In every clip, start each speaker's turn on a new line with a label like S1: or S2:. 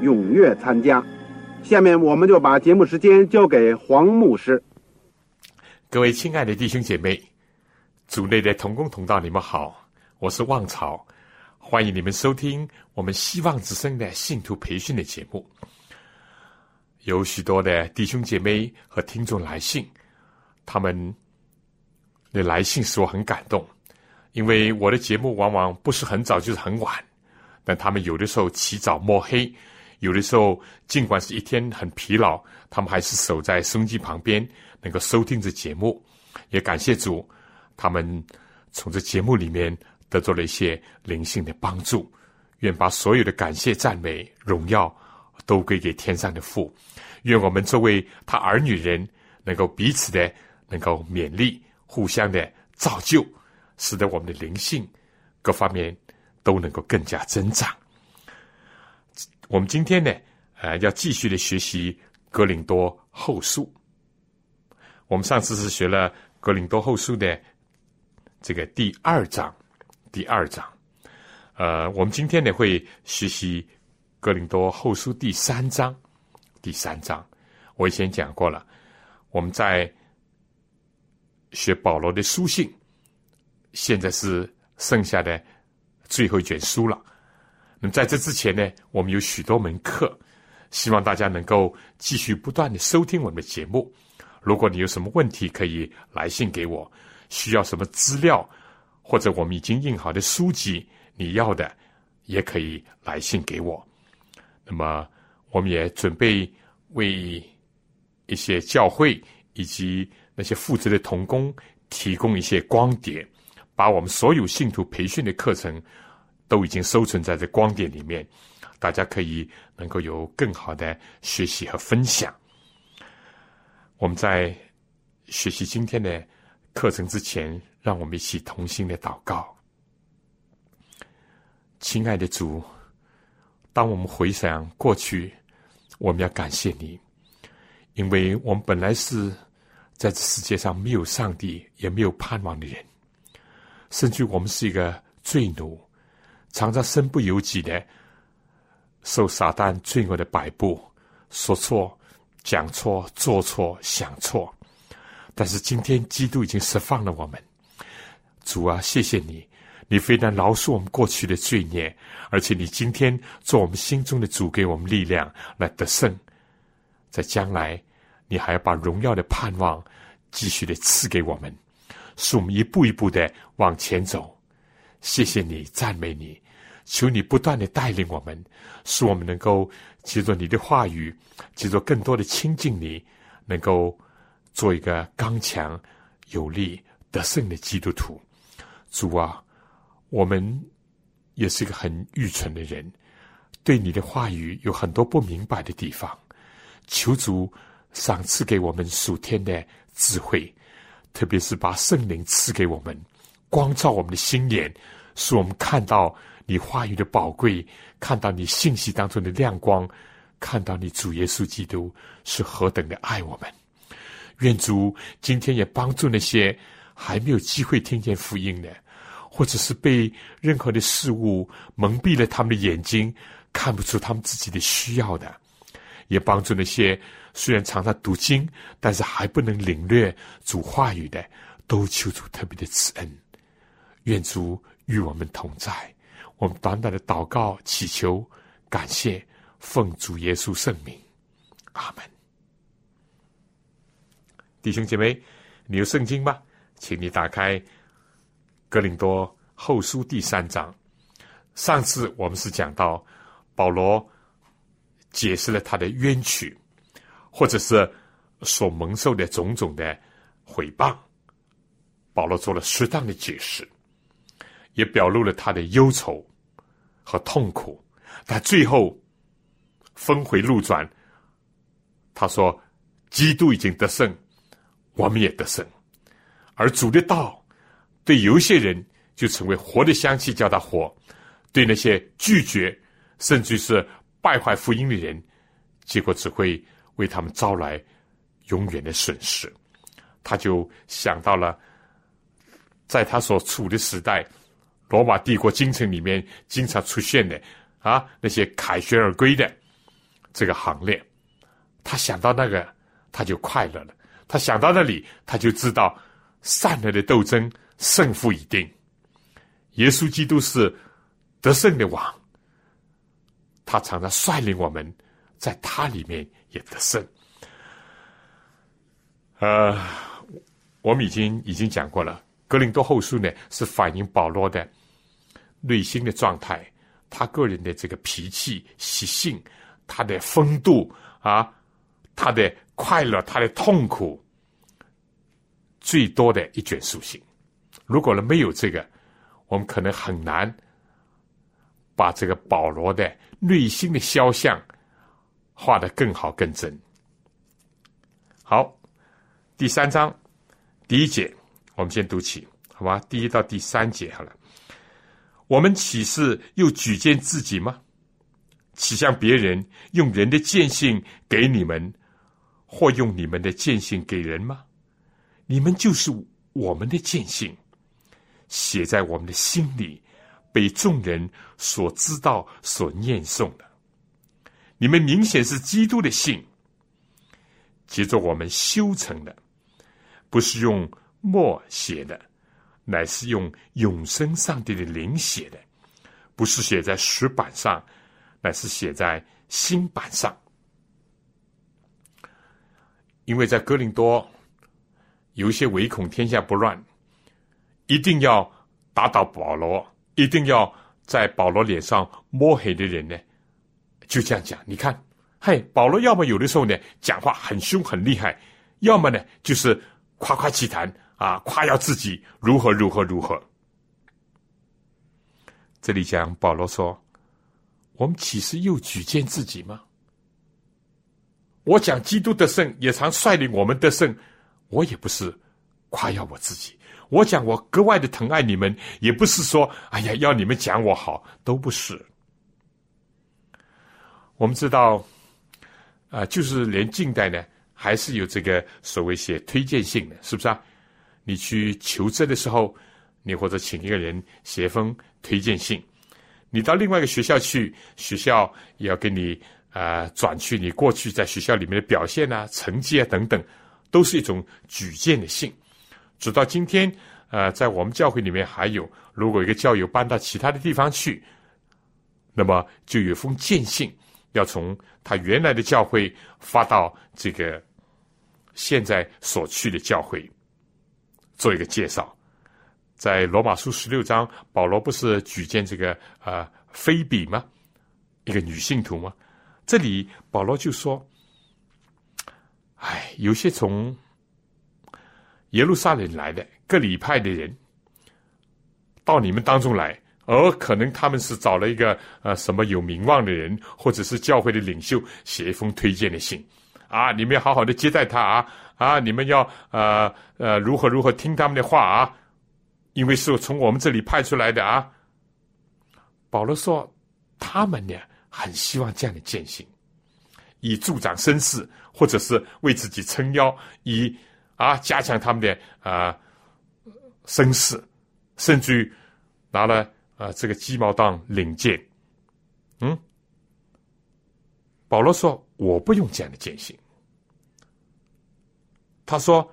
S1: 踊跃参加。下面我们就把节目时间交给黄牧师。
S2: 各位亲爱的弟兄姐妹，组内的同工同道，你们好，我是旺草，欢迎你们收听我们希望之声的信徒培训的节目。有许多的弟兄姐妹和听众来信，他们。的来信使我很感动，因为我的节目往往不是很早就是很晚，但他们有的时候起早摸黑，有的时候尽管是一天很疲劳，他们还是守在收音机旁边，能够收听着节目。也感谢主，他们从这节目里面得到了一些灵性的帮助。愿把所有的感谢、赞美、荣耀都归给天上的父。愿我们作为他儿女人，能够彼此的能够勉励。互相的造就，使得我们的灵性各方面都能够更加增长。我们今天呢，呃，要继续的学习《格林多后书》。我们上次是学了《格林多后书》的这个第二章，第二章。呃，我们今天呢会学习《格林多后书》第三章，第三章。我以前讲过了，我们在。学保罗的书信，现在是剩下的最后一卷书了。那么在这之前呢，我们有许多门课，希望大家能够继续不断的收听我们的节目。如果你有什么问题，可以来信给我；需要什么资料，或者我们已经印好的书籍，你要的也可以来信给我。那么，我们也准备为一些教会以及。那些负责的童工提供一些光碟，把我们所有信徒培训的课程都已经收存在这光碟里面，大家可以能够有更好的学习和分享。我们在学习今天的课程之前，让我们一起同心的祷告。亲爱的主，当我们回想过去，我们要感谢你，因为我们本来是。在这世界上没有上帝，也没有盼望的人，甚至我们是一个罪奴，常常身不由己的受撒旦罪恶的摆布，说错、讲错、做错、想错。但是今天基督已经释放了我们，主啊，谢谢你，你非但饶恕我们过去的罪孽，而且你今天做我们心中的主，给我们力量来得胜，在将来。你还要把荣耀的盼望继续的赐给我们，使我们一步一步的往前走。谢谢你，赞美你，求你不断的带领我们，使我们能够接着你的话语，接着更多的亲近你，能够做一个刚强、有力、得胜的基督徒。主啊，我们也是一个很愚蠢的人，对你的话语有很多不明白的地方，求主。赏赐给我们属天的智慧，特别是把圣灵赐给我们，光照我们的心眼，使我们看到你话语的宝贵，看到你信息当中的亮光，看到你主耶稣基督是何等的爱我们。愿主今天也帮助那些还没有机会听见福音的，或者是被任何的事物蒙蔽了他们的眼睛，看不出他们自己的需要的，也帮助那些。虽然常常读经，但是还不能领略主话语的，都求主特别的慈恩。愿主与我们同在。我们短短的祷告祈求，感谢奉主耶稣圣名，阿门。弟兄姐妹，你有圣经吗？请你打开《格林多后书》第三章。上次我们是讲到保罗解释了他的冤屈，或者是所蒙受的种种的毁谤。保罗做了适当的解释，也表露了他的忧愁和痛苦。但最后峰回路转，他说：“基督已经得胜，我们也得胜。而主的道对有些人就成为活的香气，叫他活；对那些拒绝甚至是败坏福音的人，结果只会为他们招来永远的损失。”他就想到了，在他所处的时代，罗马帝国京城里面经常出现的。啊，那些凯旋而归的这个行列，他想到那个，他就快乐了。他想到那里，他就知道善恶的斗争胜负已定。耶稣基督是得胜的王，他常常率领我们在他里面也得胜。呃，我们已经已经讲过了，《格林多后书》呢是反映保罗的内心的状态。他个人的这个脾气习性，他的风度啊，他的快乐，他的痛苦，最多的一卷书信。如果呢没有这个，我们可能很难把这个保罗的内心的肖像画得更好更真。好，第三章第一节，我们先读起，好吧？第一到第三节，好了。我们岂是又举荐自己吗？岂向别人用人的见性给你们，或用你们的见性给人吗？你们就是我们的见性，写在我们的心里，被众人所知道、所念诵的。你们明显是基督的信，接着我们修成的，不是用墨写的。乃是用永生上帝的灵写的，不是写在石板上，乃是写在新板上。因为在哥林多有一些唯恐天下不乱，一定要打倒保罗，一定要在保罗脸上摸黑的人呢，就这样讲。你看，嘿，保罗要么有的时候呢讲话很凶很厉害，要么呢就是夸夸其谈。啊！夸耀自己如何如何如何。这里讲保罗说：“我们岂是又举荐自己吗？我讲基督的圣，也常率领我们的圣。我也不是夸耀我自己。我讲我格外的疼爱你们，也不是说哎呀要你们讲我好，都不是。我们知道，啊，就是连近代呢，还是有这个所谓写推荐信的，是不是啊？”你去求职的时候，你或者请一个人写封推荐信，你到另外一个学校去，学校也要给你啊转去你过去在学校里面的表现啊、成绩啊等等，都是一种举荐的信。直到今天，呃，在我们教会里面还有，如果一个教友搬到其他的地方去，那么就有封荐信，要从他原来的教会发到这个现在所去的教会。做一个介绍，在罗马书十六章，保罗不是举荐这个啊菲比吗？一个女信徒吗？这里保罗就说：“哎，有些从耶路撒冷来的各里派的人，到你们当中来，而可能他们是找了一个呃什么有名望的人，或者是教会的领袖，写一封推荐的信。”啊！你们要好好的接待他啊！啊！你们要呃呃如何如何听他们的话啊？因为是从我们这里派出来的啊。保罗说，他们呢很希望这样的践行，以助长声势，或者是为自己撑腰，以啊加强他们的啊声势，甚至于拿了啊这个鸡毛当领箭。嗯，保罗说。我不用这样的践行。他说：“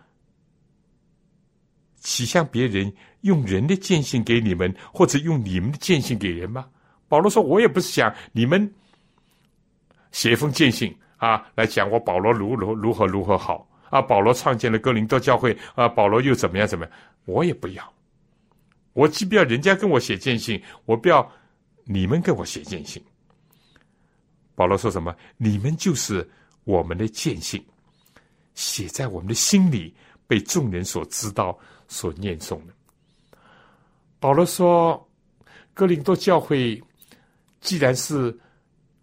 S2: 岂向别人用人的践行给你们，或者用你们的践行给人吗？”保罗说：“我也不是想你们写一封荐信啊，来讲我保罗如如如何如何好啊，保罗创建了哥林多教会啊，保罗又怎么样怎么样，我也不要。我既不要人家跟我写荐信，我不要你们跟我写荐信。保罗说什么？你们就是我们的荐信，写在我们的心里，被众人所知道、所念诵的。保罗说：“哥林多教会既然是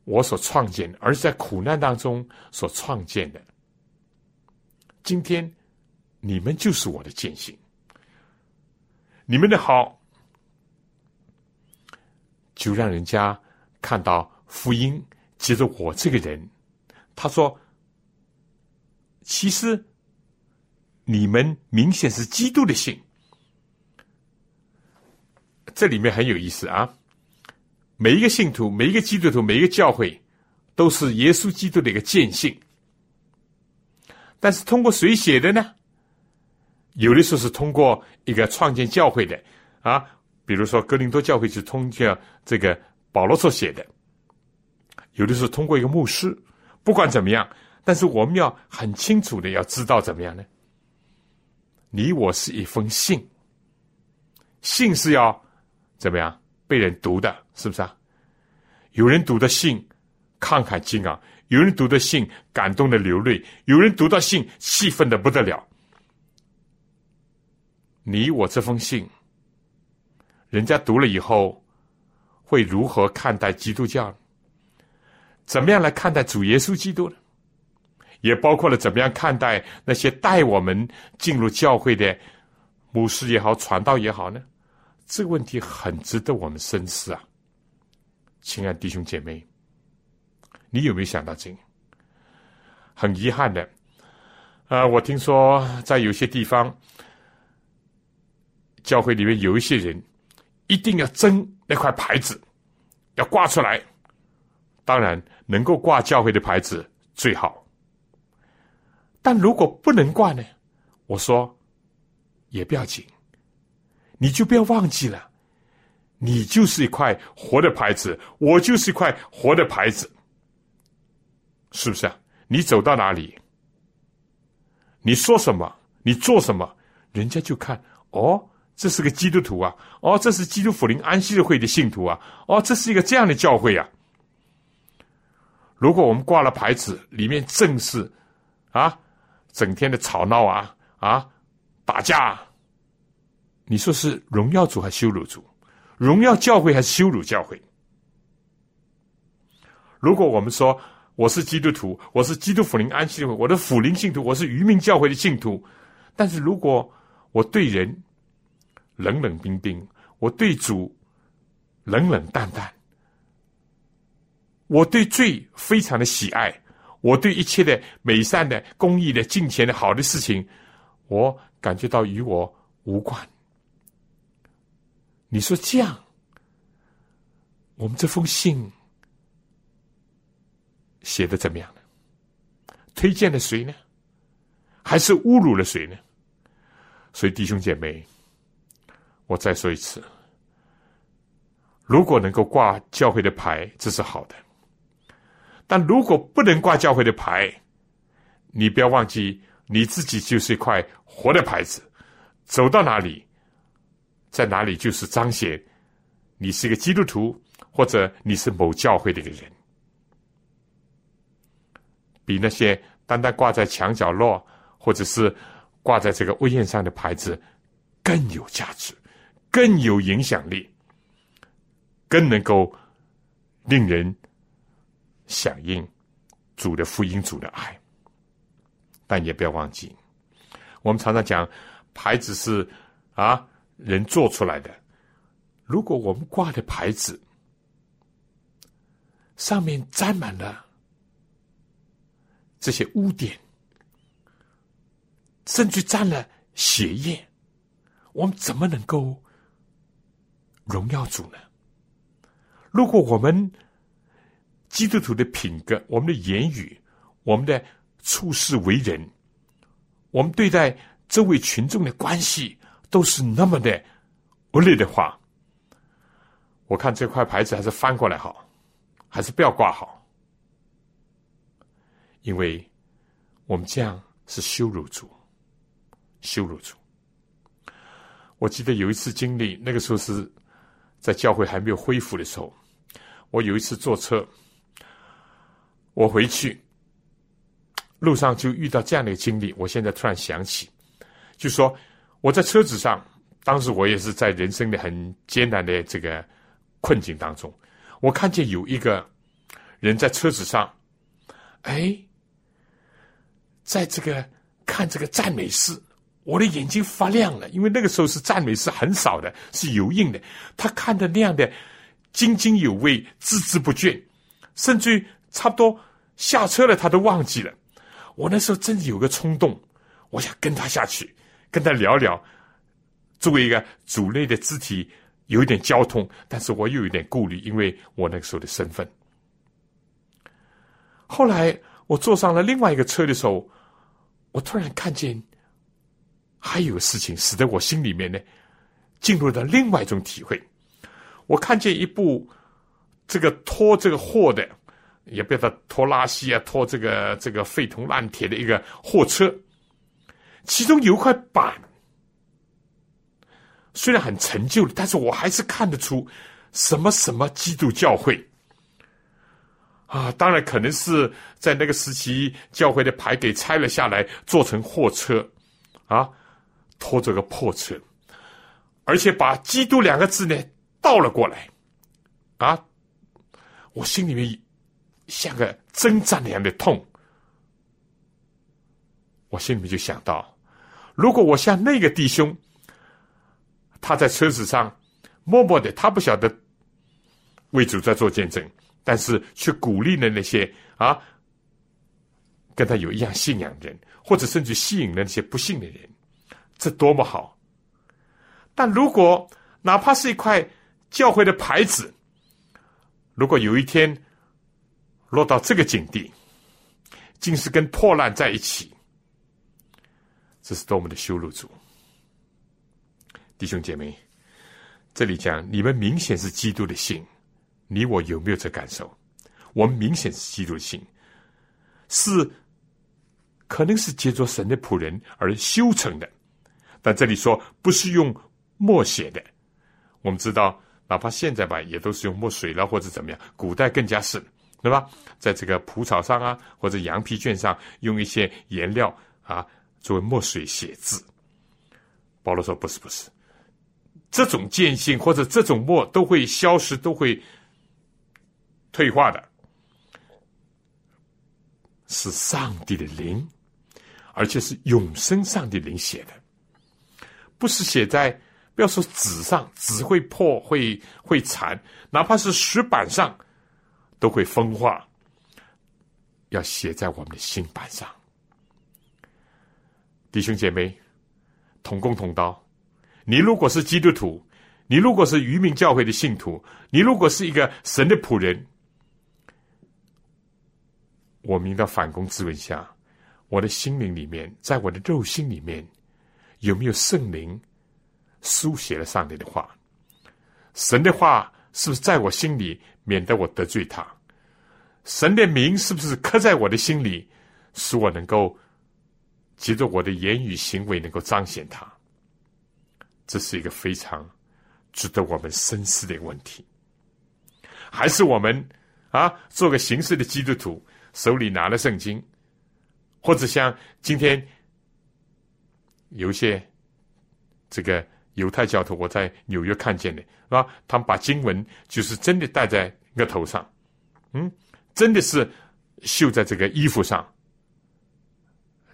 S2: 我所创建的，而是在苦难当中所创建的，今天你们就是我的践行。你们的好，就让人家看到福音。接着我这个人，他说：其实你们明显是基督的信。”这里面很有意思啊！每一个信徒、每一个基督徒、每一个教会，都是耶稣基督的一个见信。但是通过谁写的呢？有的时候是通过一个创建教会的啊，比如说哥林多教会是通过这个保罗所写的；有的时候通过一个牧师。不管怎么样，但是我们要很清楚的要知道怎么样呢？你我是一封信，信是要。怎么样被人读的，是不是啊？有人读的信慷慨激昂，有人读的信感动的流泪，有人读到信气愤的不得了。你我这封信，人家读了以后会如何看待基督教？怎么样来看待主耶稣基督呢？也包括了怎么样看待那些带我们进入教会的牧师也好，传道也好呢？这个问题很值得我们深思啊，亲爱弟兄姐妹，你有没有想到这个？很遗憾的，啊，我听说在有些地方，教会里面有一些人一定要争那块牌子，要挂出来。当然，能够挂教会的牌子最好，但如果不能挂呢？我说也不要紧。你就不要忘记了，你就是一块活的牌子，我就是一块活的牌子，是不是啊？你走到哪里，你说什么，你做什么，人家就看哦，这是个基督徒啊，哦，这是基督福临安息日会的信徒啊，哦，这是一个这样的教会啊。如果我们挂了牌子，里面正是啊，整天的吵闹啊啊，打架。你说是荣耀主还是羞辱主？荣耀教会还是羞辱教会？如果我们说我是基督徒，我是基督福临安息会，我的福临信徒，我是渔民教会的信徒，但是如果我对人冷冷冰冰，我对主冷冷淡淡，我对罪非常的喜爱，我对一切的美善的、公益的、金钱的好的事情，我感觉到与我无关。你说这样，我们这封信写的怎么样呢？推荐了谁呢？还是侮辱了谁呢？所以弟兄姐妹，我再说一次：如果能够挂教会的牌，这是好的；但如果不能挂教会的牌，你不要忘记，你自己就是一块活的牌子，走到哪里。在哪里就是彰显你是一个基督徒，或者你是某教会的一个人，比那些单单挂在墙角落或者是挂在这个屋檐上的牌子更有价值，更有影响力，更能够令人响应主的福音、主的爱。但也不要忘记，我们常常讲牌子是啊。人做出来的，如果我们挂的牌子上面沾满了这些污点，甚至沾了血液，我们怎么能够荣耀主呢？如果我们基督徒的品格、我们的言语、我们的处事为人，我们对待周围群众的关系，都是那么的恶劣的话，我看这块牌子还是翻过来好，还是不要挂好。因为我们这样是羞辱主，羞辱主。我记得有一次经历，那个时候是在教会还没有恢复的时候，我有一次坐车，我回去路上就遇到这样的经历。我现在突然想起，就说我在车子上，当时我也是在人生的很艰难的这个困境当中，我看见有一个人在车子上，哎，在这个看这个赞美诗。我的眼睛发亮了，因为那个时候是赞美是很少的，是油印的。他看的那样的津津有味、孜孜不倦，甚至于差不多下车了，他都忘记了。我那时候真的有个冲动，我想跟他下去，跟他聊聊。作为一个主内的肢体，有一点交通，但是我又有点顾虑，因为我那个时候的身份。后来我坐上了另外一个车的时候，我突然看见。还有事情使得我心里面呢，进入了另外一种体会。我看见一部这个拖这个货的，也被他拖拉机啊，拖这个这个废铜烂铁的一个货车，其中有一块板，虽然很陈旧但是我还是看得出什么什么基督教会啊，当然可能是在那个时期教会的牌给拆了下来，做成货车啊。拖着个破车，而且把“基督”两个字呢倒了过来，啊！我心里面像个针扎一样的痛。我心里面就想到，如果我像那个弟兄，他在车子上默默的，他不晓得为主在做见证，但是却鼓励了那些啊跟他有一样信仰的人，或者甚至吸引了那些不信的人。这多么好！但如果哪怕是一块教会的牌子，如果有一天落到这个境地，竟是跟破烂在一起，这是多么的羞辱主！弟兄姐妹，这里讲你们明显是基督的信，你我有没有这感受？我们明显是基督的信，是可能是借着神的仆人而修成的。但这里说不是用墨写的，我们知道，哪怕现在吧，也都是用墨水了或者怎么样。古代更加是，对吧？在这个蒲草上啊，或者羊皮卷上，用一些颜料啊作为墨水写字。保罗说：“不是，不是，这种见性或者这种墨都会消失，都会退化的，是上帝的灵，而且是永生上帝灵写的。”不是写在，不要说纸上，纸会破，会会残，哪怕是石板上，都会风化。要写在我们的心板上，弟兄姐妹，同工同刀。你如果是基督徒，你如果是渔民教会的信徒，你如果是一个神的仆人，我们的反攻质问下，我的心灵里面，在我的肉心里面。有没有圣灵书写了上帝的话？神的话是不是在我心里，免得我得罪他？神的名是不是刻在我的心里，使我能够借着我的言语行为能够彰显他？这是一个非常值得我们深思的问题。还是我们啊，做个形式的基督徒，手里拿了圣经，或者像今天。有些这个犹太教徒，我在纽约看见的，是吧？他们把经文就是真的戴在额头上，嗯，真的是绣在这个衣服上，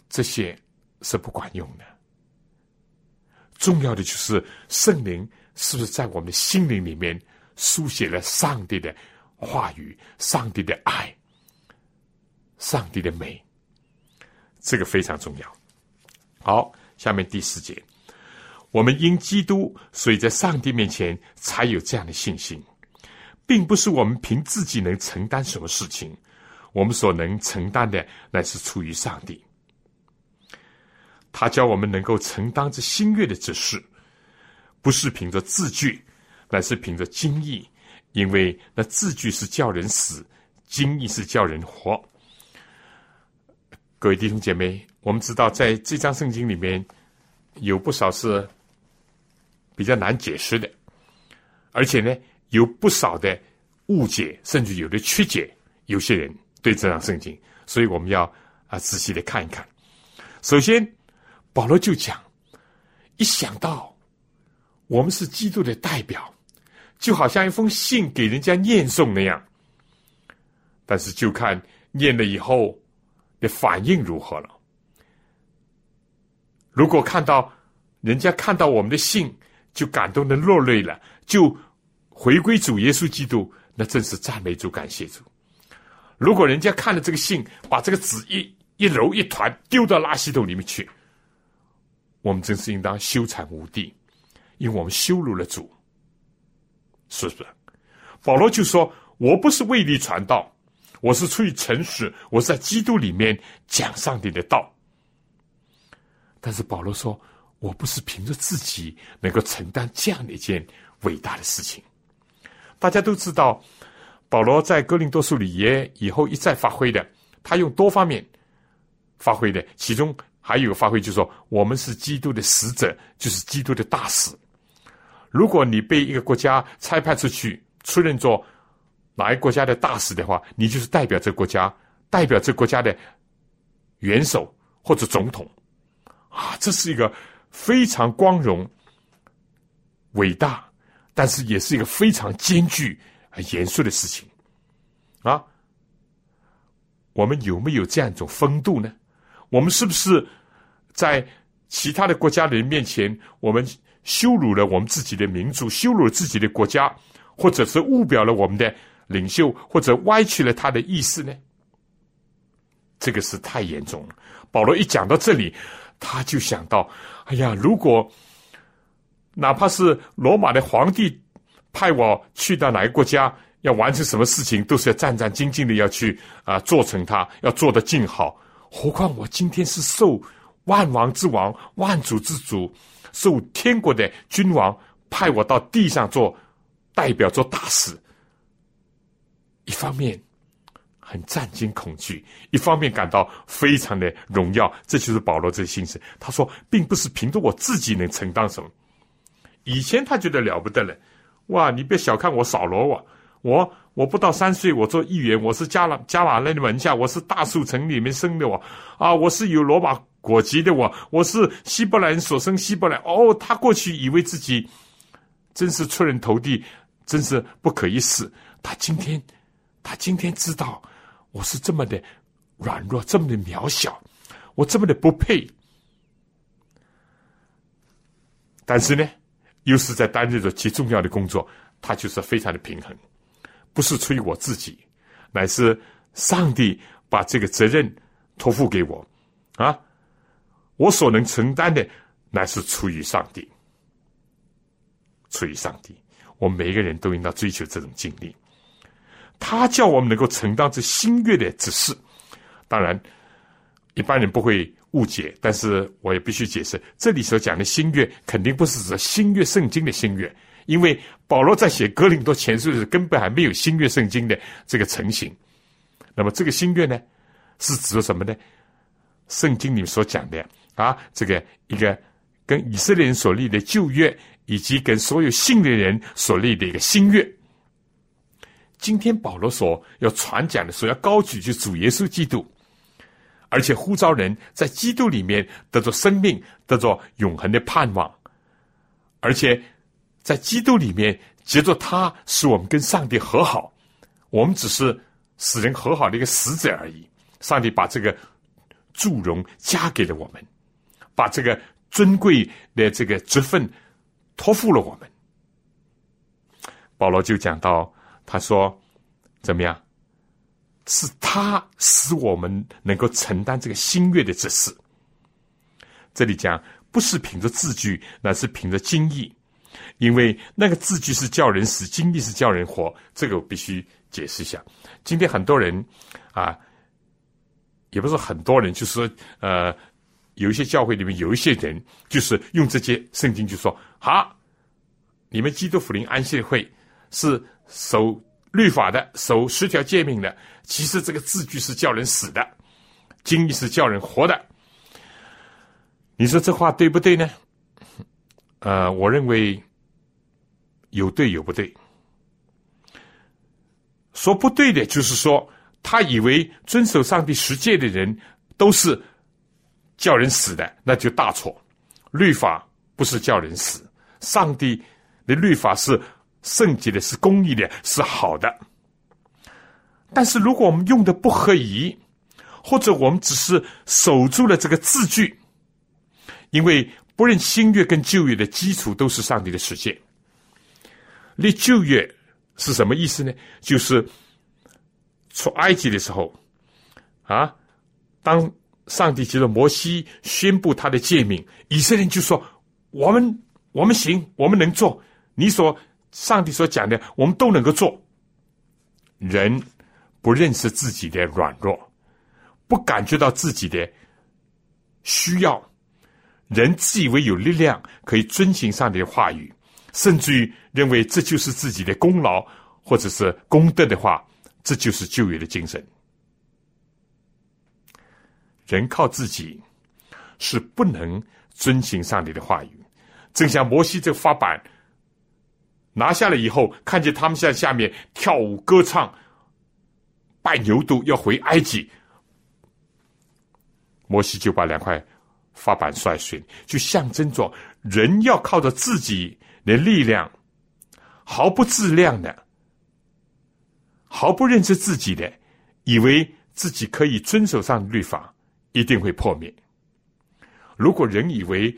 S2: 这些是不管用的。重要的就是圣灵是不是在我们的心灵里面书写了上帝的话语、上帝的爱、上帝的美，这个非常重要。好。下面第四节，我们因基督，所以在上帝面前才有这样的信心，并不是我们凭自己能承担什么事情，我们所能承担的乃是出于上帝。他教我们能够承担这新月的指示，不是凭着字句，乃是凭着经意，因为那字句是叫人死，经意是叫人活。各位弟兄姐妹，我们知道在这张圣经里面有不少是比较难解释的，而且呢有不少的误解，甚至有的曲解。有些人对这张圣经，所以我们要啊仔细的看一看。首先，保罗就讲，一想到我们是基督的代表，就好像一封信给人家念诵那样。但是就看念了以后的反应如何了。如果看到人家看到我们的信就感动的落泪了，就回归主耶稣基督，那真是赞美主、感谢主。如果人家看了这个信，把这个纸一一揉一团丢到垃圾桶里面去，我们真是应当羞惭无地，因为我们羞辱了主，是不是？保罗就说：“我不是为你传道，我是出于诚实，我是在基督里面讲上帝的道。”但是保罗说：“我不是凭着自己能够承担这样的一件伟大的事情。”大家都知道。保罗在哥林多书里也以后一再发挥的，他用多方面发挥的，其中还有个发挥，就是说我们是基督的使者，就是基督的大使。如果你被一个国家差派出去出任做哪一个国家的大使的话，你就是代表这个国家，代表这个国家的元首或者总统啊，这是一个非常光荣、伟大，但是也是一个非常艰巨。很严肃的事情，啊，我们有没有这样一种风度呢？我们是不是在其他的国家人面前，我们羞辱了我们自己的民族，羞辱了自己的国家，或者是误表了我们的领袖，或者歪曲了他的意思呢？这个是太严重了。保罗一讲到这里，他就想到：哎呀，如果哪怕是罗马的皇帝。派我去到哪个国家，要完成什么事情，都是要战战兢兢的要去啊，做成它，要做得尽好。何况我今天是受万王之王、万主之主、受天国的君王派我到地上做代表、做大使。一方面很战惊恐惧，一方面感到非常的荣耀。这就是保罗这心思。他说，并不是凭着我自己能承担什么。以前他觉得了不得了。哇！你别小看我扫罗我，我我不到三岁，我做议员，我是加拉加瓦勒的门下，我是大树城里面生的我，啊，我是有罗马国籍的我，我是希伯来人所生希伯来。哦，他过去以为自己真是出人头地，真是不可一世。他今天，他今天知道我是这么的软弱，这么的渺小，我这么的不配。但是呢？又是在担任着极重要的工作，他就是非常的平衡，不是出于我自己，乃是上帝把这个责任托付给我，啊，我所能承担的乃是出于上帝，出于上帝，我们每一个人都应当追求这种经历，他叫我们能够承担这新月的指示，当然，一般人不会。误解，但是我也必须解释，这里所讲的新约肯定不是指新约圣经的新约，因为保罗在写哥林多前书时根本还没有新约圣经的这个成型。那么这个新约呢，是指什么呢？圣经里面所讲的啊，这个一个跟以色列人所立的旧约，以及跟所有信的人所立的一个新约。今天保罗所要传讲的，所要高举就主耶稣基督。而且呼召人在基督里面得着生命，得着永恒的盼望，而且在基督里面接着他使我们跟上帝和好，我们只是使人和好的一个使者而已。上帝把这个祝融加给了我们，把这个尊贵的这个职分托付了我们。保罗就讲到，他说怎么样？是他使我们能够承担这个新月的指示。这里讲不是凭着字句，乃是凭着经义，因为那个字句是叫人死，经义是叫人活。这个我必须解释一下。今天很多人啊，也不是很多人，就是说，呃，有一些教会里面有一些人，就是用这些圣经就说：好，你们基督福临安息会是守律法的，守十条诫命的。其实这个字句是叫人死的，经义是叫人活的。你说这话对不对呢？呃，我认为有对有不对。说不对的，就是说他以为遵守上帝十诫的人都是叫人死的，那就大错。律法不是叫人死，上帝的律法是圣洁的，是公义的，是好的。但是如果我们用的不合宜，或者我们只是守住了这个字句，因为不论新月跟旧月的基础都是上帝的实践。立旧月是什么意思呢？就是出埃及的时候，啊，当上帝接着摩西宣布他的诫命，以色列人就说：“我们我们行，我们能做。你所上帝所讲的，我们都能够做。”人不认识自己的软弱，不感觉到自己的需要。人自以为有力量可以遵行上帝的话语，甚至于认为这就是自己的功劳或者是功德的话，这就是旧约的精神。人靠自己是不能遵行上帝的话语。正像摩西这个发板拿下来以后，看见他们在下面跳舞歌唱、拜牛犊，要回埃及，摩西就把两块。发板摔碎，就象征着人要靠着自己的力量，毫不自量的，毫不认识自己的，以为自己可以遵守上律法，一定会破灭。如果人以为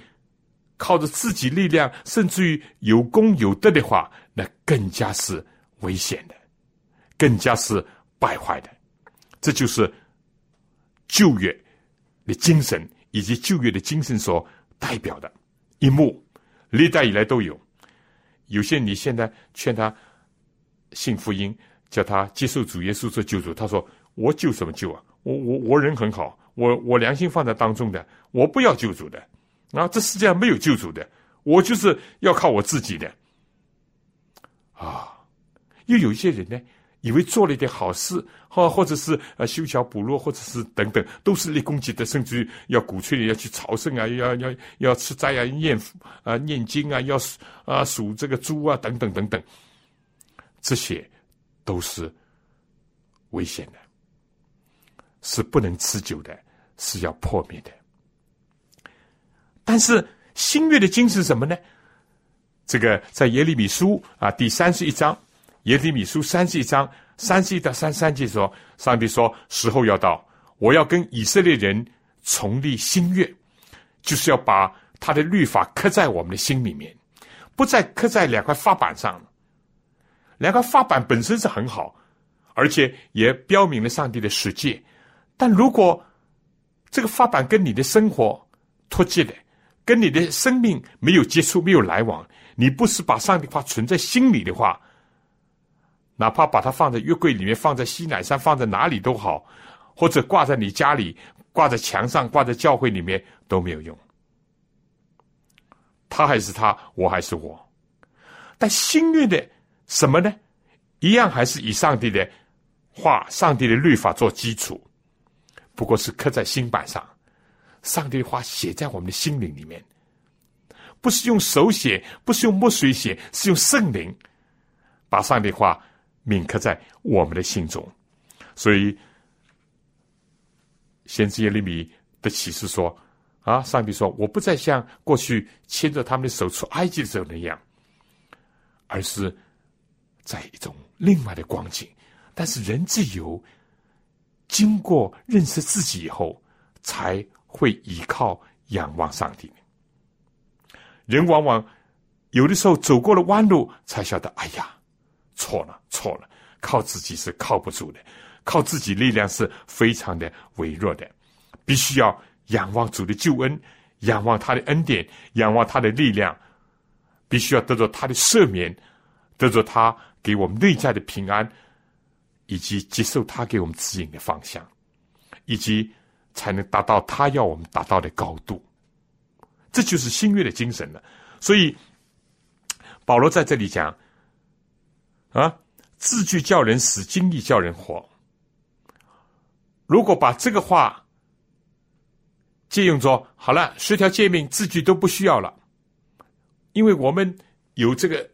S2: 靠着自己力量，甚至于有功有德的话，那更加是危险的，更加是败坏的。这就是旧约的精神。以及旧约的精神所代表的一幕，历代以来都有。有些你现在劝他信福音，叫他接受主耶稣做救主，他说：“我救什么救啊？我我我人很好，我我良心放在当中的，我不要救主的。啊，这世界上没有救主的，我就是要靠我自己的。”啊，又有一些人呢。以为做了一点好事，或或者是呃修桥补路，或者是等等，都是立功绩德，甚至于要鼓吹人要去朝圣啊，要要要吃斋啊，念啊念经啊，要啊数这个猪啊，等等等等，这些都是危险的，是不能持久的，是要破灭的。但是新月的精神什么呢？这个在耶利米书啊第三十一章。耶利米书三十一章三十一到三三节说：“上帝说，时候要到，我要跟以色列人重立新约，就是要把他的律法刻在我们的心里面，不再刻在两块发板上了。两块发板本身是很好，而且也标明了上帝的世界。但如果这个发板跟你的生活脱节的，跟你的生命没有接触、没有来往，你不是把上帝话存在心里的话。”哪怕把它放在月柜里面，放在西乃山，放在哪里都好，或者挂在你家里，挂在墙上，挂在教会里面都没有用。他还是他，我还是我。但新约的什么呢？一样还是以上帝的话、上帝的律法做基础，不过是刻在心板上。上帝的话写在我们的心灵里面，不是用手写，不是用墨水写，是用圣灵把上帝的话。铭刻在我们的心中，所以先知耶利米的启示说：“啊，上帝说，我不再像过去牵着他们的手出埃及的时候那样，而是在一种另外的光景。但是人自由，经过认识自己以后，才会依靠仰望上帝。人往往有的时候走过了弯路，才晓得，哎呀。”错了，错了！靠自己是靠不住的，靠自己力量是非常的微弱的，必须要仰望主的救恩，仰望他的恩典，仰望他的力量，必须要得到他的赦免，得到他给我们内在的平安，以及接受他给我们指引的方向，以及才能达到他要我们达到的高度。这就是新约的精神了。所以保罗在这里讲。啊，字句叫人死，经历叫人活。如果把这个话借用说好了，十条诫命字句都不需要了，因为我们有这个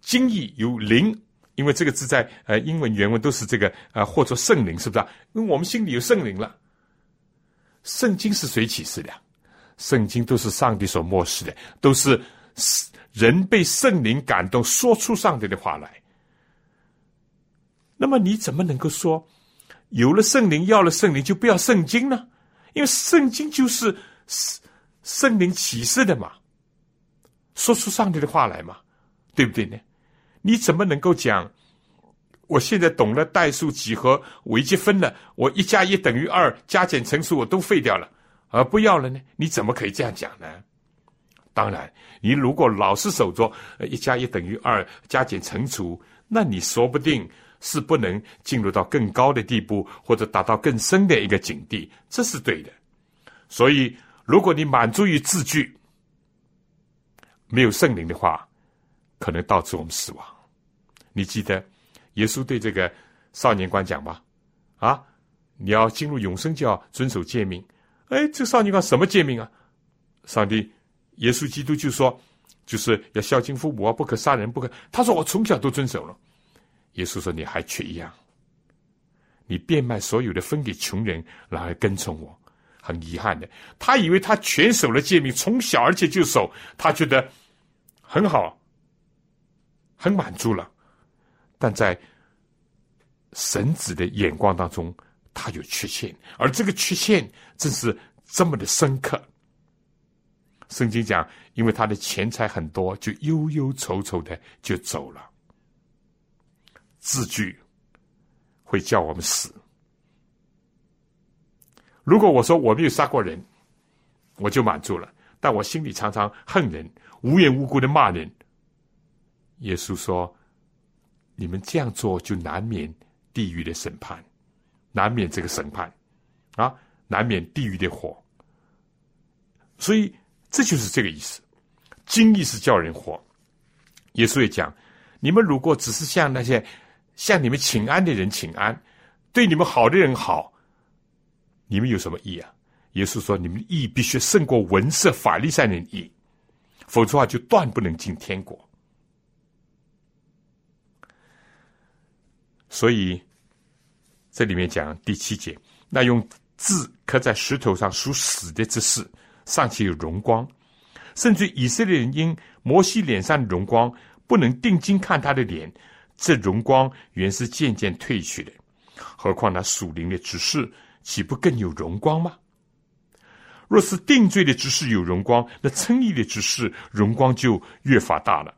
S2: 经义有灵，因为这个字在呃英文原文都是这个呃或者圣灵，是不是？因为我们心里有圣灵了。圣经是谁启示的？圣经都是上帝所漠视的，都是人被圣灵感动说出上帝的话来。那么你怎么能够说有了圣灵要了圣灵就不要圣经呢？因为圣经就是圣灵启示的嘛，说出上帝的话来嘛，对不对呢？你怎么能够讲？我现在懂了代数、几何、微积分了，我一加一等于二，加减乘除我都废掉了，而不要了呢？你怎么可以这样讲呢？当然，你如果老是守着一加一等于二，加减乘除，那你说不定是不能进入到更高的地步，或者达到更深的一个境地，这是对的。所以，如果你满足于字句，没有圣灵的话，可能导致我们死亡。你记得？耶稣对这个少年官讲吧：“啊，你要进入永生，就要遵守诫命。”哎，这少年官什么诫命啊？上帝，耶稣基督就说：“就是要孝敬父母啊，不可杀人，不可。”他说：“我从小都遵守了。”耶稣说：“你还缺一样，你变卖所有的分给穷人，然后跟从我。”很遗憾的，他以为他全守了诫命，从小而且就守，他觉得很好，很满足了。但在神子的眼光当中，他有缺陷，而这个缺陷正是这么的深刻。圣经讲，因为他的钱财很多，就忧忧愁愁的就走了。字句会叫我们死。如果我说我没有杀过人，我就满足了，但我心里常常恨人，无缘无故的骂人。耶稣说。你们这样做，就难免地狱的审判，难免这个审判，啊，难免地狱的火。所以这就是这个意思。经义是叫人活。耶稣也讲：你们如果只是向那些向你们请安的人请安，对你们好的人好，你们有什么义啊？耶稣说：你们的义必须胜过文色法利赛人义，否则的话就断不能进天国。所以，这里面讲第七节，那用字刻在石头上属死的之事，尚且有荣光，甚至以色列人因摩西脸上的荣光不能定睛看他的脸，这荣光原是渐渐褪去的。何况那属灵的之事，岂不更有荣光吗？若是定罪的执事有荣光，那称义的执事荣光就越发大了。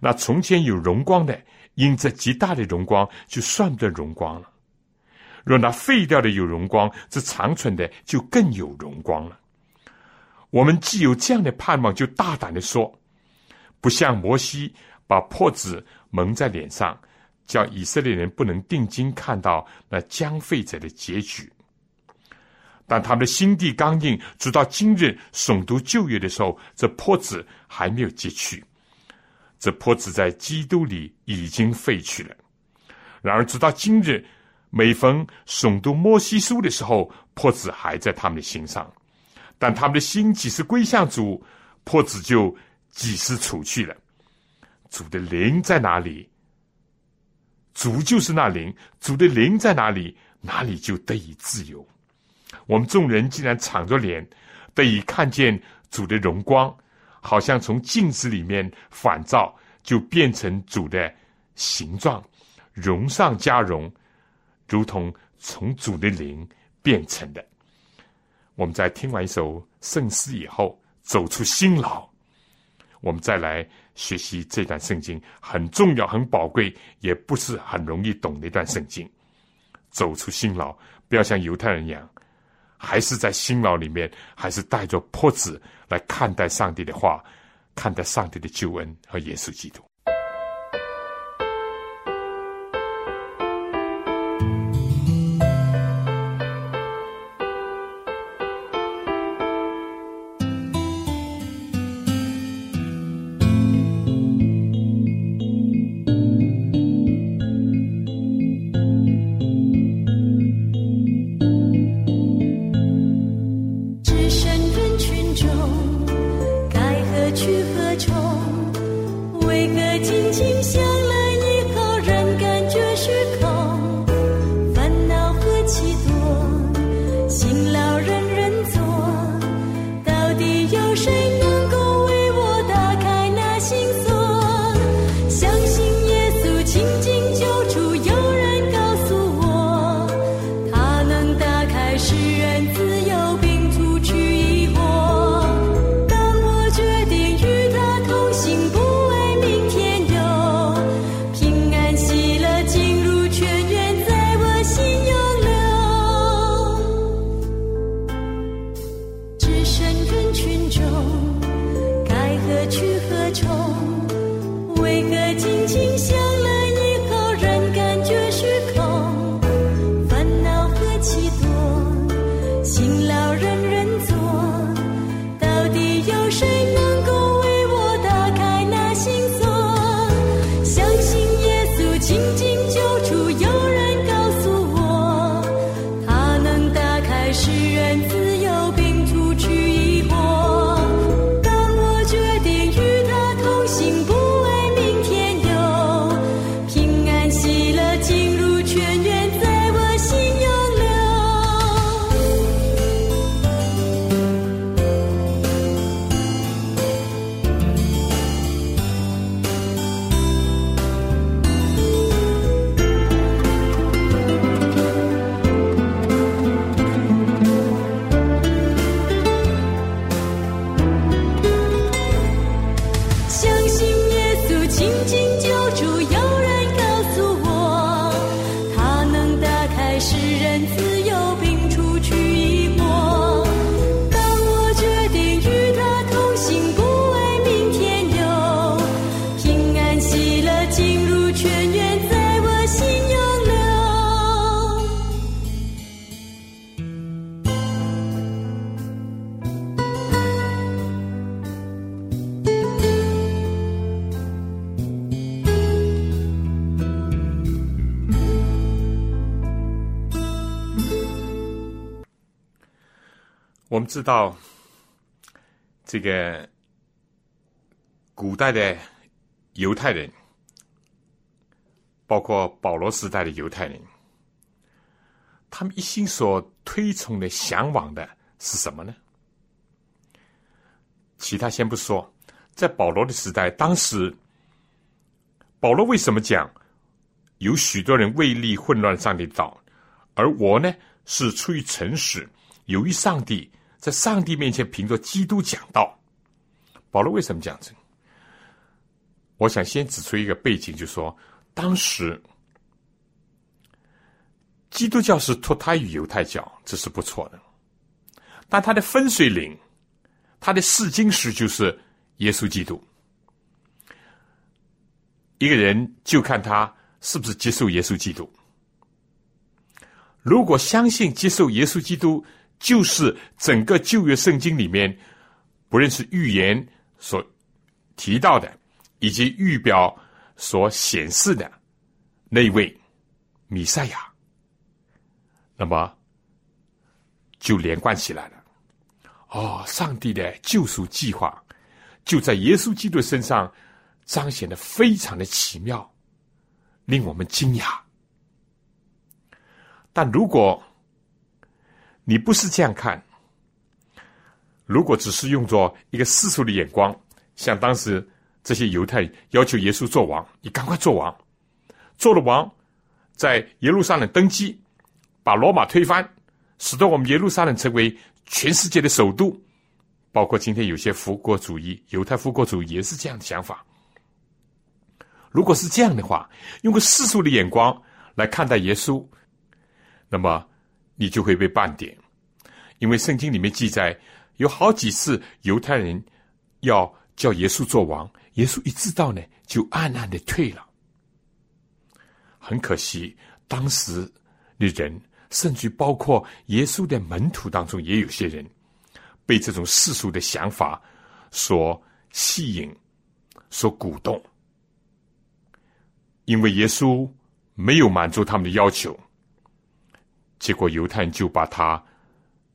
S2: 那从前有荣光的。因这极大的荣光，就算不得荣光了。若那废掉的有荣光，这长存的就更有荣光了。我们既有这样的盼望，就大胆的说，不像摩西把破纸蒙在脸上，叫以色列人不能定睛看到那将废者的结局。但他们的心地刚硬，直到今日诵读旧约的时候，这破纸还没有揭去。这破纸在基督里已经废去了。然而，直到今日，每逢诵读摩西书的时候，破纸还在他们的心上。但他们的心几时归向主，破纸就几时除去了。主的灵在哪里？主就是那灵。主的灵在哪里？哪里就得以自由。我们众人既然敞着脸，得以看见主的荣光。好像从镜子里面反照，就变成主的形状，容上加容，如同从主的灵变成的。我们在听完一首圣诗以后，走出辛劳，我们再来学习这段圣经，很重要、很宝贵，也不是很容易懂的一段圣经。走出辛劳，不要像犹太人一样。还是在辛劳里面，还是带着破子来看待上帝的话，看待上帝的救恩和耶稣基督。知道，这个古代的犹太人，包括保罗时代的犹太人，他们一心所推崇的、向往的是什么呢？其他先不说，在保罗的时代，当时保罗为什么讲有许多人为利混乱上帝的道，而我呢是出于诚实，由于上帝在上帝面前凭着基督讲道。保罗为什么讲这个？我想先指出一个背景，就是说当时基督教是脱胎于犹太教，这是不错的，但它的分水岭。他的试金石就是耶稣基督。一个人就看他是不是接受耶稣基督。如果相信接受耶稣基督就是整个旧约圣经里面，不论是预言所提到的，以及预表所显示的那位弥赛亚，那么就连贯起来了。哦，上帝的救赎计划就在耶稣基督身上彰显的非常的奇妙，令我们惊讶。但如果你不是这样看，如果只是用作一个世俗的眼光，像当时这些犹太要求耶稣做王，你赶快做王，做了王，在耶路撒冷登基，把罗马推翻，使得我们耶路撒冷成为全世界的首都。包括今天有些复国主义、犹太复国主义也是这样的想法。如果是这样的话，用个世俗的眼光来看待耶稣，那么你就会被半点，因为圣经里面记载有好几次犹太人要叫耶稣做王，耶稣一知道呢，就暗暗的退了。很可惜，当时的人，甚至包括耶稣的门徒当中，也有些人被这种世俗的想法所吸引、所鼓动，因为耶稣没有满足他们的要求。结果犹太人就把他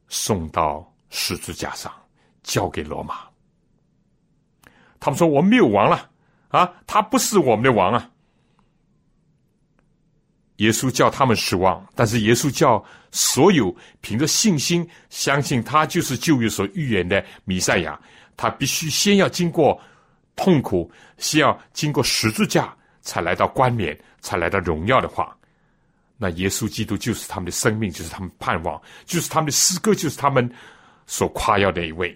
S2: 送到十字架上，交给罗马。他们说：“我们没有王了啊，他不是我们的王啊。”耶稣叫他们失望，但是耶稣叫所有凭着信心相信他就是旧约所预言的弥赛亚，他必须先要经过痛苦，先要经过十字架，才来到冠冕，才来到荣耀的话。那耶稣基督就是他们的生命，就是他们盼望，就是他们的诗歌，就是他们所夸耀的一位。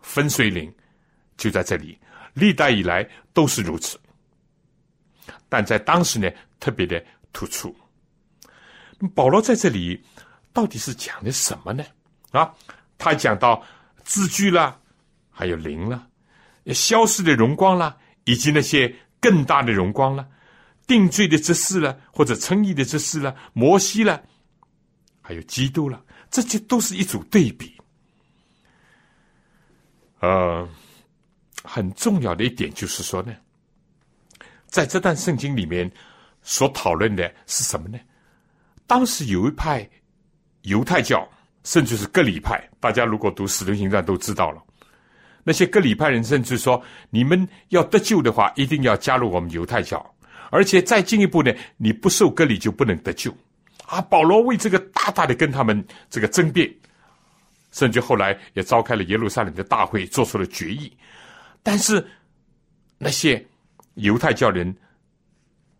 S2: 分水岭就在这里，历代以来都是如此，但在当时呢，特别的突出。保罗在这里到底是讲的什么呢？啊，他讲到字句啦，还有灵啦，消失的荣光啦，以及那些更大的荣光啦。定罪的这事了，或者称义的这事了，摩西了，还有基督了，这些都是一组对比。呃，很重要的一点就是说呢，在这段圣经里面所讨论的是什么呢？当时有一派犹太教，甚至是各里派，大家如果读《使徒行传》都知道了。那些各里派人甚至说，你们要得救的话，一定要加入我们犹太教，而且再进一步呢，你不受割礼就不能得救。啊，保罗为这个大大的跟他们这个争辩。甚至后来也召开了耶路撒冷的大会，做出了决议。但是那些犹太教人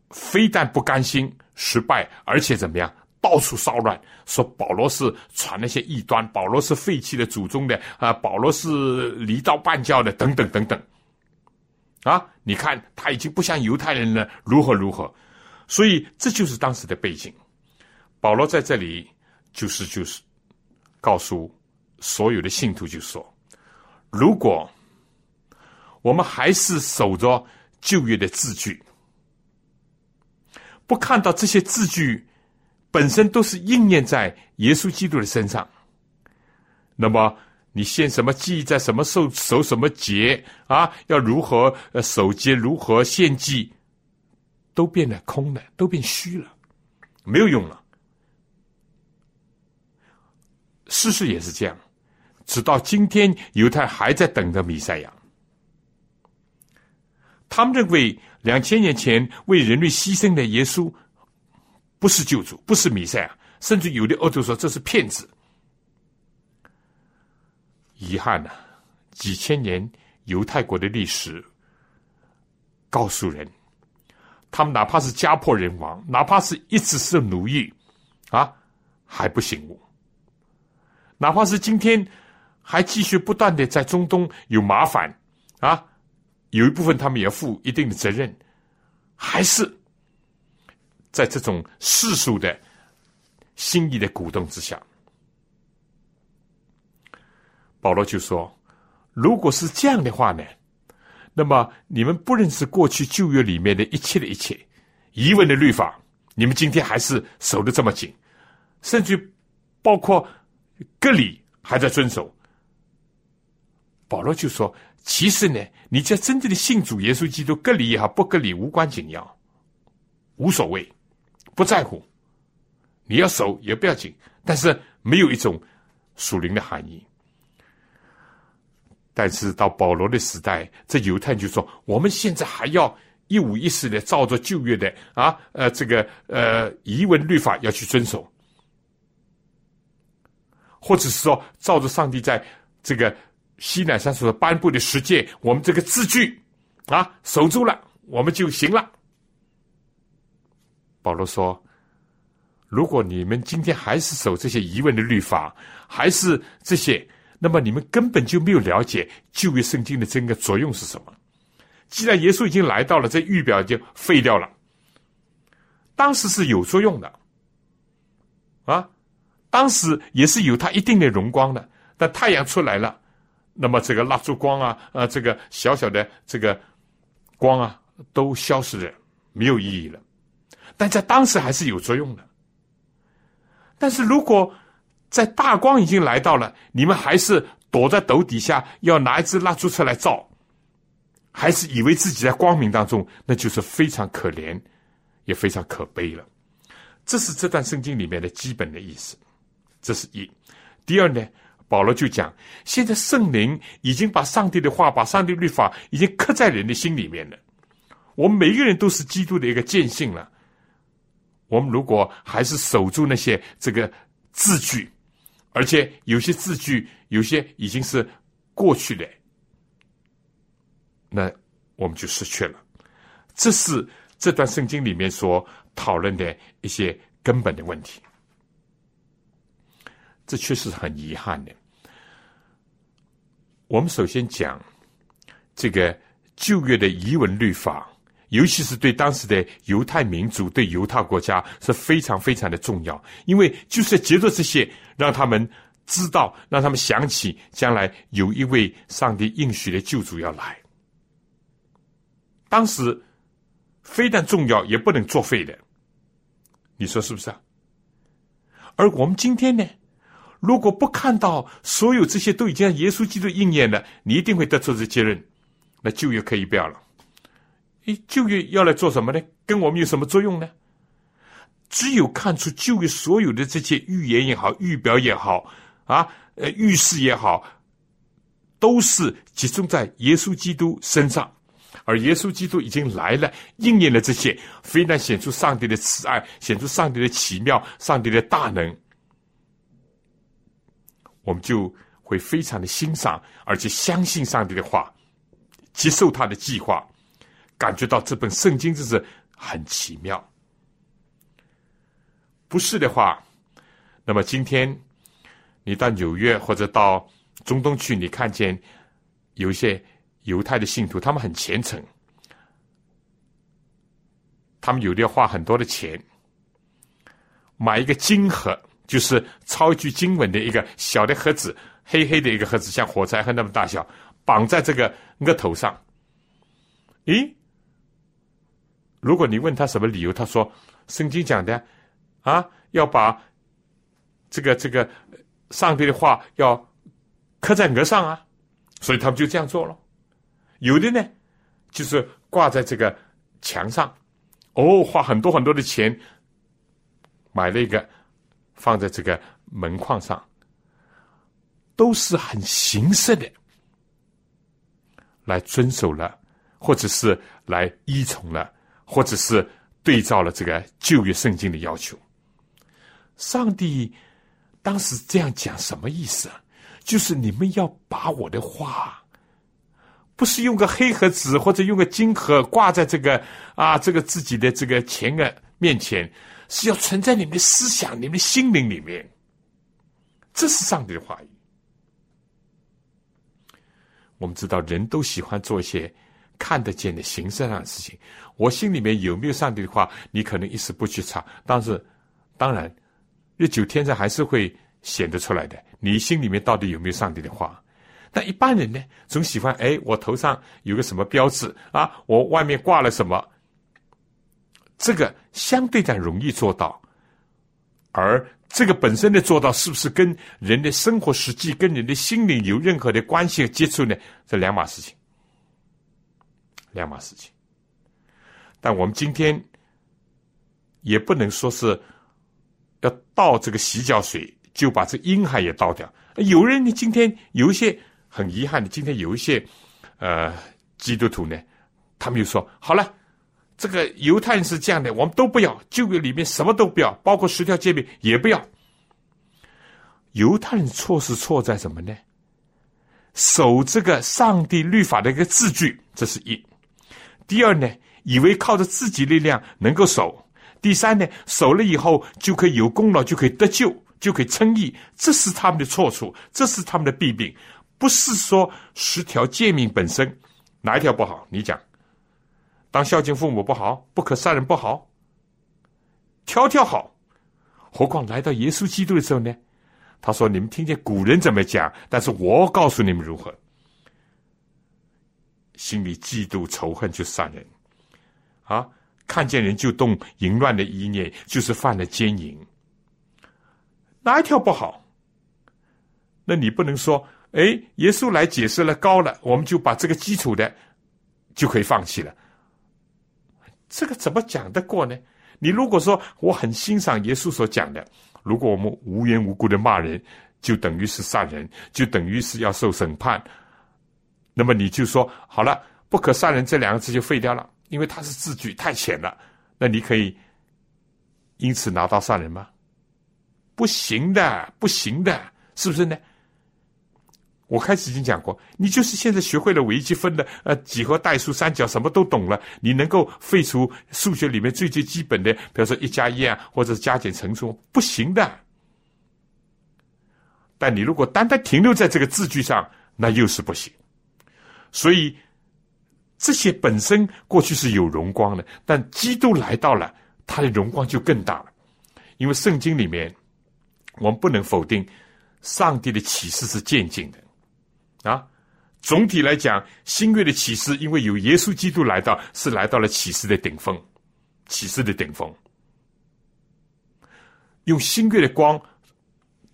S2: 非但不甘心失败，而且怎么样，到处骚乱，说保罗是传那些异端，保罗是废弃了祖宗的啊，保罗是离道半教的，等等等等。啊，你看他已经不像犹太人了，如何如何？所以这就是当时的背景。保罗在这里就是就是告诉。所有的信徒就说：“如果我们还是守着旧约的字句，不看到这些字句本身都是应验在耶稣基督的身上，那么你献什么祭，在什么受守什么节啊，要如何守节，如何献祭，都变得空了，都变虚了，没有用了。事实也是这样。”直到今天，犹太还在等着弥赛亚。他们认为两千年前为人类牺牲的耶稣不是救主，不是弥赛亚，甚至有的恶徒说这是骗子。遗憾呐，几千年犹太国的历史告诉人，他们哪怕是家破人亡，哪怕是一直是奴役，啊，还不醒悟。哪怕是今天。还继续不断的在中东有麻烦啊，有一部分他们也要负一定的责任，还是在这种世俗的心意的鼓动之下，保罗就说：“如果是这样的话呢，那么你们不认识过去旧约里面的一切的一切疑问的律法，你们今天还是守的这么紧，甚至包括割礼还在遵守。”保罗就说：“其实呢，你在真正的信主耶稣基督，隔离也好，不隔离无关紧要，无所谓，不在乎。你要守也不要紧，但是没有一种属灵的含义。但是到保罗的时代，这犹太就说：我们现在还要一五一十的照着旧约的啊，呃，这个呃遗文律法要去遵守，或者是说照着上帝在这个。”西南山所颁布的十诫，我们这个字句啊守住了，我们就行了。保罗说：“如果你们今天还是守这些疑问的律法，还是这些，那么你们根本就没有了解旧约圣经的这个作用是什么。既然耶稣已经来到了，这预表就废掉了。当时是有作用的，啊，当时也是有它一定的荣光的。但太阳出来了。”那么这个蜡烛光啊，呃，这个小小的这个光啊，都消失了，没有意义了。但在当时还是有作用的。但是如果在大光已经来到了，你们还是躲在斗底下，要拿一支蜡烛出来照，还是以为自己在光明当中，那就是非常可怜，也非常可悲了。这是这段圣经里面的基本的意思。这是一。第二呢？保罗就讲，现在圣灵已经把上帝的话、把上帝律法已经刻在人的心里面了。我们每一个人都是基督的一个见信了。我们如果还是守住那些这个字句，而且有些字句有些已经是过去的，那我们就失去了。这是这段圣经里面所讨论的一些根本的问题。这确实很遗憾的。我们首先讲这个旧约的遗文律法，尤其是对当时的犹太民族、对犹太国家是非常非常的重要，因为就是要借着这些，让他们知道，让他们想起将来有一位上帝应许的救主要来。当时非但重要，也不能作废的，你说是不是啊？而我们今天呢？如果不看到所有这些都已经在耶稣基督应验了，你一定会得出这结论，那旧约可以不要了。诶，旧约要来做什么呢？跟我们有什么作用呢？只有看出旧约所有的这些预言也好、预表也好啊，呃，预示也好，都是集中在耶稣基督身上，而耶稣基督已经来了，应验了这些，非但显出上帝的慈爱，显出上帝的奇妙、上帝的大能。我们就会非常的欣赏，而且相信上帝的话，接受他的计划，感觉到这本圣经真是很奇妙。不是的话，那么今天你到纽约或者到中东去，你看见有一些犹太的信徒，他们很虔诚，他们有的要花很多的钱买一个金盒。就是抄一句经文的一个小的盒子，黑黑的一个盒子，像火柴盒那么大小，绑在这个额头上。咦？如果你问他什么理由，他说圣经讲的啊，要把这个这个上帝的话要刻在额上啊，所以他们就这样做了。有的呢，就是挂在这个墙上，哦，花很多很多的钱买了一个。放在这个门框上，都是很形式的，来遵守了，或者是来依从了，或者是对照了这个旧约圣经的要求。上帝当时这样讲什么意思啊？就是你们要把我的话，不是用个黑盒子或者用个金盒挂在这个啊这个自己的这个前额面前。是要存在你们的思想、你们的心灵里面，这是上帝的话语。我们知道，人都喜欢做一些看得见的形式上的事情。我心里面有没有上帝的话，你可能一时不去查，但是当然，日久天长还是会显得出来的。你心里面到底有没有上帝的话？但一般人呢，总喜欢哎，我头上有个什么标志啊，我外面挂了什么。这个相对讲容易做到，而这个本身的做到是不是跟人的生活实际、跟人的心灵有任何的关系和接触呢？这两码事情，两码事情。但我们今天也不能说是要倒这个洗脚水就把这婴孩也倒掉。有人呢，今天有一些很遗憾的，今天有一些呃基督徒呢，他们又说好了。这个犹太人是这样的，我们都不要旧约里面什么都不要，包括十条诫命也不要。犹太人错是错在什么呢？守这个上帝律法的一个字句，这是一；第二呢，以为靠着自己力量能够守；第三呢，守了以后就可以有功劳，就可以得救，就可以称义，这是他们的错处，这是他们的弊病，不是说十条诫命本身哪一条不好，你讲。当孝敬父母不好，不可杀人不好，条条好，何况来到耶稣基督的时候呢？他说：“你们听见古人怎么讲，但是我告诉你们如何。心里嫉妒仇恨就杀人，啊，看见人就动淫乱的意念，就是犯了奸淫。哪一条不好？那你不能说，哎，耶稣来解释了高了，我们就把这个基础的就可以放弃了。”这个怎么讲得过呢？你如果说我很欣赏耶稣所讲的，如果我们无缘无故的骂人，就等于是杀人，就等于是要受审判，那么你就说好了，不可杀人这两个字就废掉了，因为它是字句太浅了。那你可以因此拿刀杀人吗？不行的，不行的，是不是呢？我开始已经讲过，你就是现在学会了微积分的呃几何代数三角什么都懂了，你能够废除数学里面最最基本的，比如说一加一啊，或者是加减乘除，不行的。但你如果单单停留在这个字句上，那又是不行。所以这些本身过去是有荣光的，但基督来到了，他的荣光就更大了。因为圣经里面，我们不能否定上帝的启示是渐进的。啊，总体来讲，新月的启示，因为有耶稣基督来到，是来到了启示的顶峰，启示的顶峰。用新月的光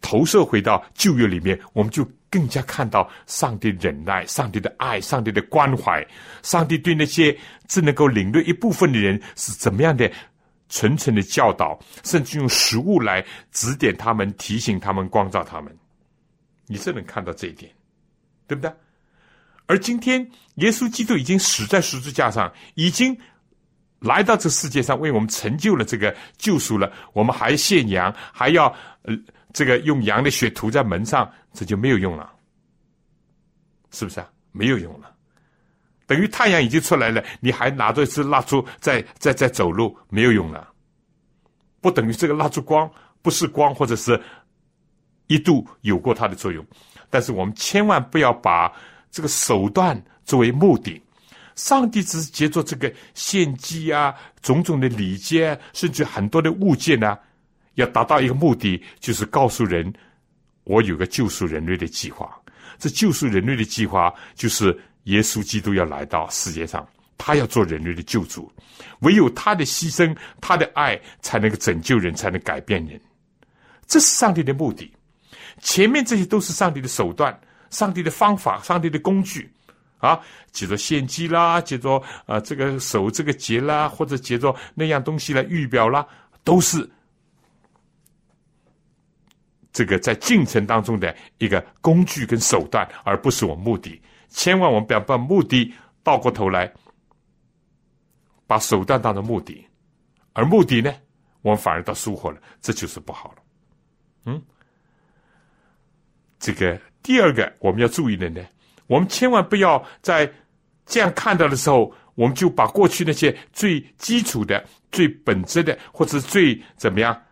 S2: 投射回到旧约里面，我们就更加看到上帝忍耐、上帝的爱、上帝的关怀，上帝对那些只能够领略一部分的人是怎么样的纯纯的教导，甚至用食物来指点他们、提醒他们、光照他们。你是能看到这一点，对不对？而今天，耶稣基督已经死在十字架上，已经来到这世界上，为我们成就了这个救赎了。我们还献羊，还要呃，这个用羊的血涂在门上，这就没有用了，是不是啊？没有用了，等于太阳已经出来了，你还拿着一支蜡烛在在在走路，没有用了。不等于这个蜡烛光不是光，或者是一度有过它的作用，但是我们千万不要把。这个手段作为目的，上帝只是借着这个献祭啊，种种的礼节，甚至很多的物件呢，要达到一个目的，就是告诉人，我有个救赎人类的计划。这救赎人类的计划，就是耶稣基督要来到世界上，他要做人类的救主，唯有他的牺牲，他的爱，才能够拯救人，才能改变人。这是上帝的目的。前面这些都是上帝的手段。上帝的方法，上帝的工具，啊，接着献祭啦，接着啊这个守这个节啦，或者接着那样东西来预表啦，都是这个在进程当中的一个工具跟手段，而不是我目的。千万我们不要把目的倒过头来，把手段当成目的，而目的呢，我们反而到疏忽了，这就是不好了。嗯，这个。第二个我们要注意的呢，我们千万不要在这样看到的时候，我们就把过去那些最基础的、最本质的，或者最怎么样、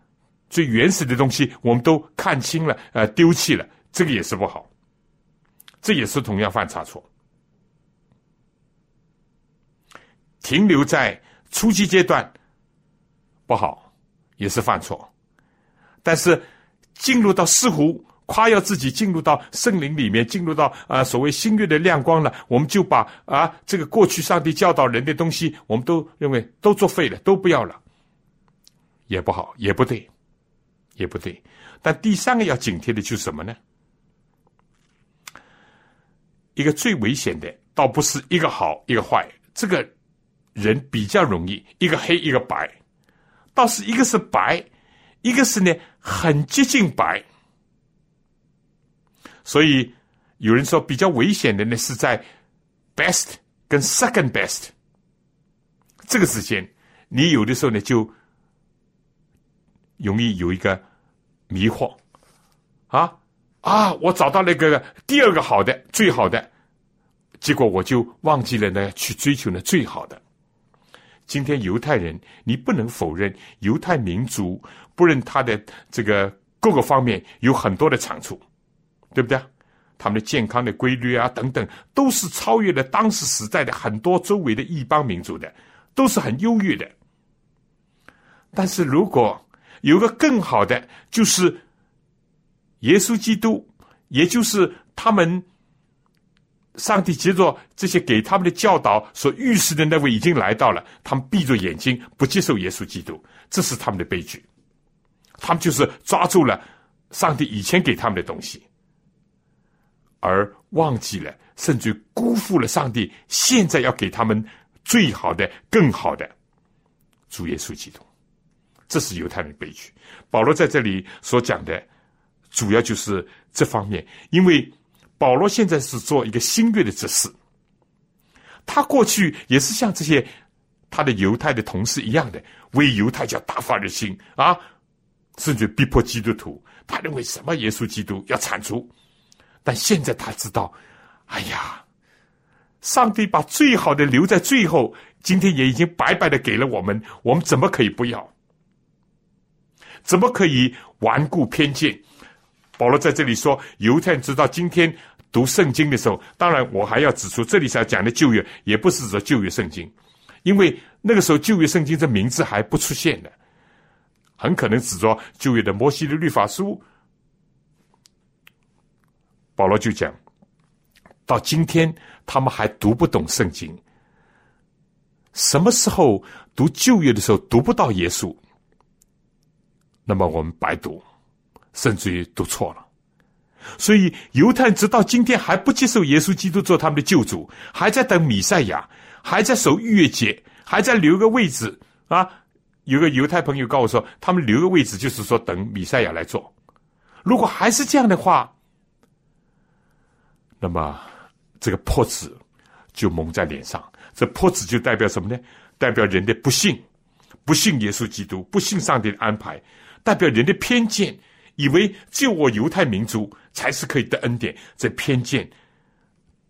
S2: 最原始的东西，我们都看清了，呃，丢弃了，这个也是不好，这也是同样犯差错。停留在初级阶段不好，也是犯错，但是进入到似乎。夸耀自己进入到圣灵里面，进入到啊所谓新月的亮光了，我们就把啊这个过去上帝教导人的东西，我们都认为都作废了，都不要了，也不好，也不对，也不对。但第三个要警惕的就是什么呢？一个最危险的，倒不是一个好一个坏，这个人比较容易，一个黑一个白，倒是一个是白，一个是呢很接近白。所以有人说比较危险的呢，是在 best 跟 second best 这个之间，你有的时候呢就容易有一个迷惑啊啊！我找到那个第二个好的、最好的，结果我就忘记了呢去追求那最好的。今天犹太人，你不能否认犹太民族，不论他的这个各个方面有很多的长处。对不对？他们的健康的规律啊，等等，都是超越了当时时代的很多周围的异邦民族的，都是很优越的。但是如果有个更好的，就是耶稣基督，也就是他们上帝接着这些给他们的教导所预示的那位已经来到了，他们闭着眼睛不接受耶稣基督，这是他们的悲剧。他们就是抓住了上帝以前给他们的东西。而忘记了，甚至辜负了上帝现在要给他们最好的、更好的主耶稣基督，这是犹太人的悲剧。保罗在这里所讲的，主要就是这方面。因为保罗现在是做一个新约的执事，他过去也是像这些他的犹太的同事一样的，为犹太教大发热心啊，甚至逼迫基督徒。他认为什么耶稣基督要铲除。但现在他知道，哎呀，上帝把最好的留在最后，今天也已经白白的给了我们，我们怎么可以不要？怎么可以顽固偏见？保罗在这里说，犹太人直到今天读圣经的时候，当然我还要指出，这里要讲的旧约也不是说旧约圣经，因为那个时候旧约圣经这名字还不出现的，很可能指着旧约的摩西的律法书。保罗就讲，到今天他们还读不懂圣经。什么时候读旧约的时候读不到耶稣，那么我们白读；甚至于读错了。所以犹太人直到今天还不接受耶稣基督做他们的救主，还在等弥赛亚，还在守逾越节，还在留个位置啊。有个犹太朋友告诉我说，他们留个位置就是说等弥赛亚来做。如果还是这样的话，那么这个破纸就蒙在脸上。这破纸就代表什么呢？代表人的不信，不信耶稣基督，不信上帝的安排，代表人的偏见，以为只有我犹太民族才是可以得恩典。这偏见，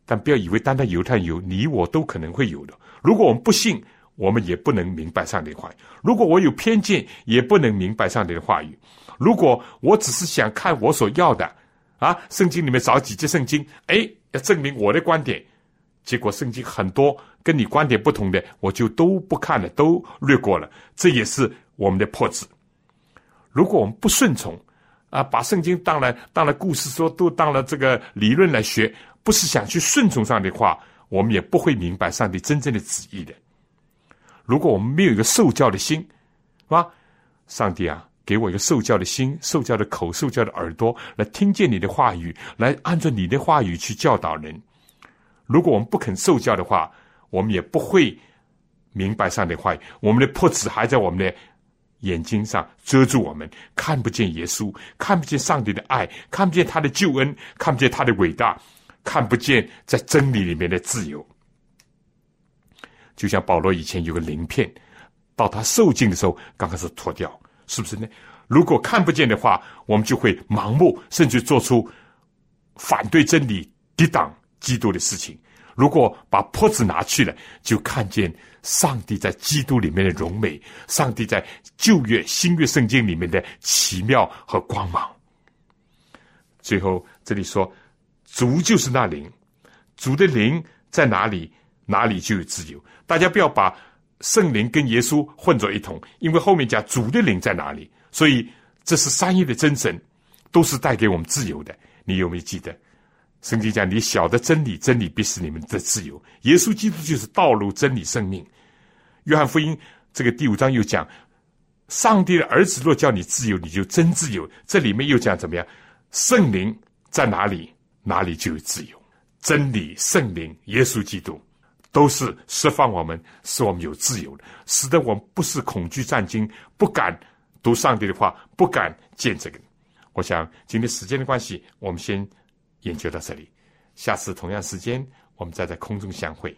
S2: 但不要以为单单犹太有，你我都可能会有的。如果我们不信，我们也不能明白上帝的话语。如果我有偏见，也不能明白上帝的话语。如果我只是想看我所要的，啊，圣经里面找几节圣经，哎，要证明我的观点，结果圣经很多跟你观点不同的，我就都不看了，都略过了。这也是我们的破字。如果我们不顺从，啊，把圣经当了当了故事说，都当了这个理论来学，不是想去顺从上帝的话，我们也不会明白上帝真正的旨意的。如果我们没有一个受教的心，是吧？上帝啊，给我一个受教的心、受教的口、受教的耳朵，来听见你的话语，来按照你的话语去教导人。如果我们不肯受教的话，我们也不会明白上帝的话语。我们的破纸还在我们的眼睛上遮住我们，看不见耶稣，看不见上帝的爱，看不见他的救恩，看不见他的伟大，看不见在真理里面的自由。就像保罗以前有个鳞片，到他受尽的时候刚开始脱掉，是不是呢？如果看不见的话，我们就会盲目，甚至做出反对真理、抵挡基督的事情。如果把坡子拿去了，就看见上帝在基督里面的荣美，上帝在旧约、新约圣经里面的奇妙和光芒。最后这里说，主就是那灵，主的灵在哪里，哪里就有自由。大家不要把圣灵跟耶稣混作一统，因为后面讲主的灵在哪里，所以这是三一的真神，都是带给我们自由的。你有没有记得？圣经讲：“你晓得真理，真理必是你们的自由。”耶稣基督就是道路、真理、生命。约翰福音这个第五章又讲：“上帝的儿子若叫你自由，你就真自由。”这里面又讲怎么样？圣灵在哪里，哪里就有自由。真理、圣灵、耶稣基督。都是释放我们，使我们有自由的，使得我们不是恐惧战惊，不敢读上帝的话，不敢见这个。我想今天时间的关系，我们先研究到这里，下次同样时间我们再在空中相会。